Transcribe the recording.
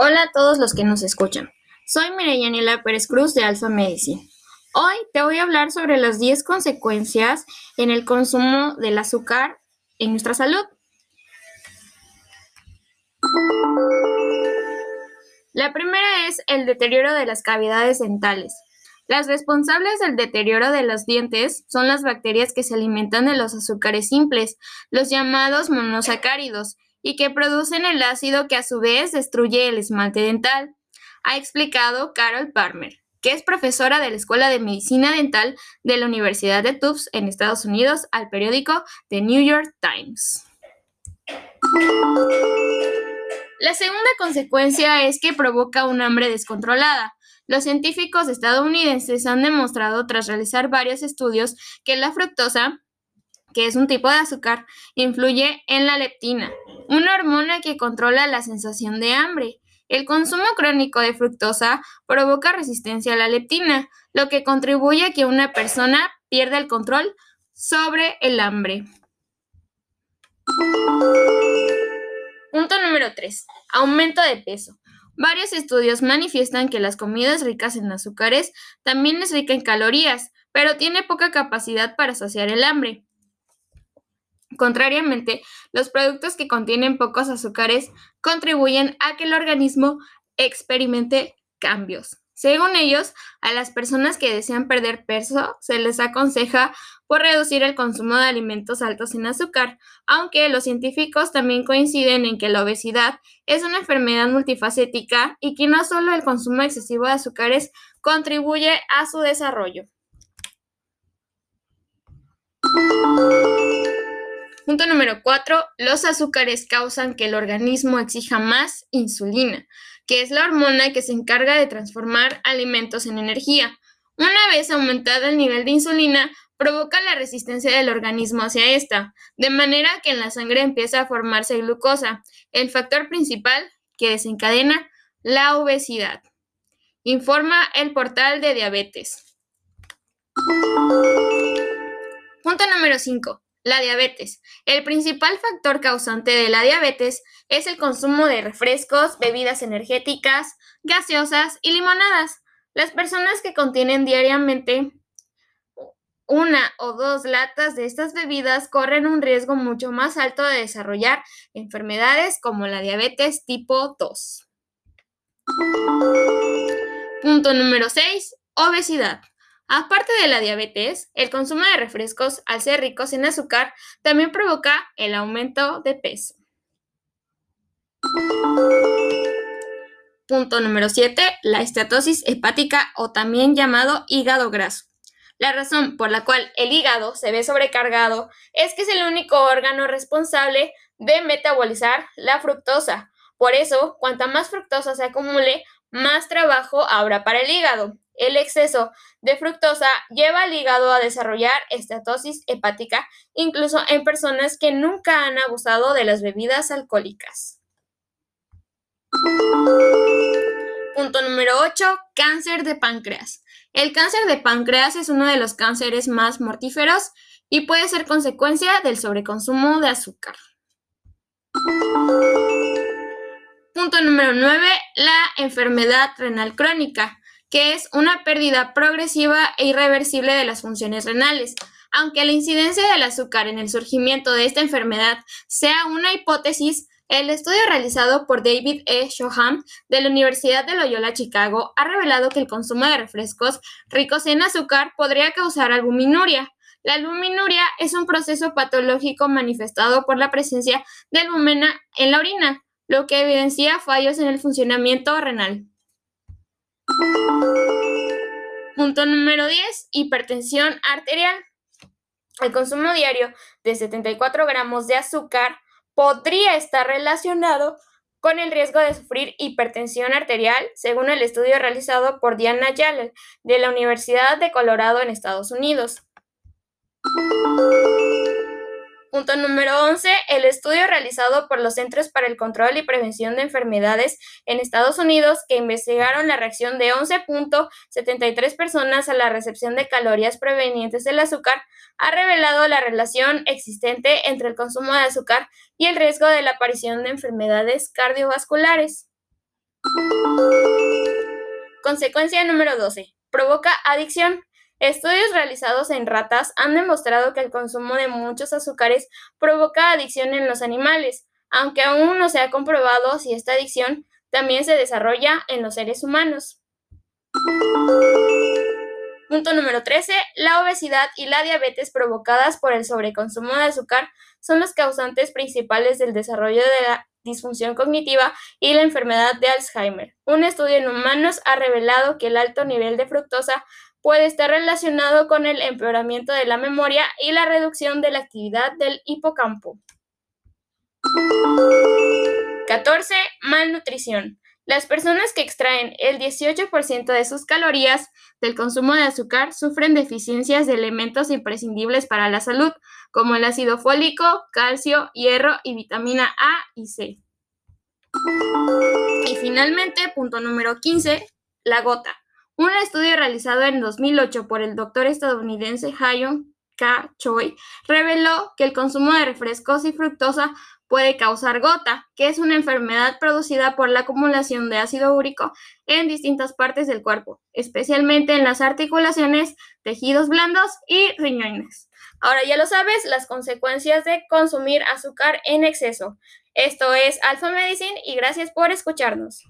Hola a todos los que nos escuchan. Soy Mireyanela Pérez Cruz de Alpha Medicine. Hoy te voy a hablar sobre las 10 consecuencias en el consumo del azúcar en nuestra salud. La primera es el deterioro de las cavidades dentales. Las responsables del deterioro de los dientes son las bacterias que se alimentan de los azúcares simples, los llamados monosacáridos, y que producen el ácido que a su vez destruye el esmalte dental, ha explicado Carol Palmer, que es profesora de la Escuela de Medicina Dental de la Universidad de Tufts en Estados Unidos al periódico The New York Times. La segunda consecuencia es que provoca un hambre descontrolada. Los científicos estadounidenses han demostrado tras realizar varios estudios que la fructosa, que es un tipo de azúcar, influye en la leptina, una hormona que controla la sensación de hambre. El consumo crónico de fructosa provoca resistencia a la leptina, lo que contribuye a que una persona pierda el control sobre el hambre. Punto número 3. Aumento de peso. Varios estudios manifiestan que las comidas ricas en azúcares también es rica en calorías, pero tiene poca capacidad para saciar el hambre. Contrariamente, los productos que contienen pocos azúcares contribuyen a que el organismo experimente cambios. Según ellos, a las personas que desean perder peso se les aconseja por reducir el consumo de alimentos altos en azúcar, aunque los científicos también coinciden en que la obesidad es una enfermedad multifacética y que no solo el consumo excesivo de azúcares contribuye a su desarrollo. Punto número 4. Los azúcares causan que el organismo exija más insulina, que es la hormona que se encarga de transformar alimentos en energía. Una vez aumentado el nivel de insulina, provoca la resistencia del organismo hacia esta, de manera que en la sangre empieza a formarse glucosa, el factor principal que desencadena la obesidad. Informa el portal de diabetes. Punto número 5. La diabetes. El principal factor causante de la diabetes es el consumo de refrescos, bebidas energéticas, gaseosas y limonadas. Las personas que contienen diariamente una o dos latas de estas bebidas corren un riesgo mucho más alto de desarrollar enfermedades como la diabetes tipo 2. Punto número 6. Obesidad. Aparte de la diabetes, el consumo de refrescos, al ser ricos en azúcar, también provoca el aumento de peso. Punto número 7. La estatosis hepática o también llamado hígado graso. La razón por la cual el hígado se ve sobrecargado es que es el único órgano responsable de metabolizar la fructosa. Por eso, cuanta más fructosa se acumule, más trabajo habrá para el hígado. El exceso de fructosa lleva al hígado a desarrollar estatosis hepática, incluso en personas que nunca han abusado de las bebidas alcohólicas. Punto número 8. Cáncer de páncreas. El cáncer de páncreas es uno de los cánceres más mortíferos y puede ser consecuencia del sobreconsumo de azúcar. Punto número 9. La enfermedad renal crónica que es una pérdida progresiva e irreversible de las funciones renales. Aunque la incidencia del azúcar en el surgimiento de esta enfermedad sea una hipótesis, el estudio realizado por David E. Shoham de la Universidad de Loyola Chicago ha revelado que el consumo de refrescos ricos en azúcar podría causar albuminuria. La albuminuria es un proceso patológico manifestado por la presencia de albumina en la orina, lo que evidencia fallos en el funcionamiento renal. Punto número 10. Hipertensión arterial. El consumo diario de 74 gramos de azúcar podría estar relacionado con el riesgo de sufrir hipertensión arterial, según el estudio realizado por Diana Yale de la Universidad de Colorado en Estados Unidos. Punto número 11. El estudio realizado por los Centros para el Control y Prevención de Enfermedades en Estados Unidos, que investigaron la reacción de 11.73 personas a la recepción de calorías provenientes del azúcar, ha revelado la relación existente entre el consumo de azúcar y el riesgo de la aparición de enfermedades cardiovasculares. Consecuencia número 12. Provoca adicción. Estudios realizados en ratas han demostrado que el consumo de muchos azúcares provoca adicción en los animales, aunque aún no se ha comprobado si esta adicción también se desarrolla en los seres humanos. Punto número 13. La obesidad y la diabetes provocadas por el sobreconsumo de azúcar son los causantes principales del desarrollo de la disfunción cognitiva y la enfermedad de Alzheimer. Un estudio en humanos ha revelado que el alto nivel de fructosa puede estar relacionado con el empeoramiento de la memoria y la reducción de la actividad del hipocampo. 14. Malnutrición. Las personas que extraen el 18% de sus calorías del consumo de azúcar sufren deficiencias de elementos imprescindibles para la salud, como el ácido fólico, calcio, hierro y vitamina A y C. Y finalmente, punto número 15, la gota. Un estudio realizado en 2008 por el doctor estadounidense Hayon K. Choi reveló que el consumo de refrescos y fructosa puede causar gota, que es una enfermedad producida por la acumulación de ácido úrico en distintas partes del cuerpo, especialmente en las articulaciones, tejidos blandos y riñones. Ahora ya lo sabes, las consecuencias de consumir azúcar en exceso. Esto es Alpha Medicine y gracias por escucharnos.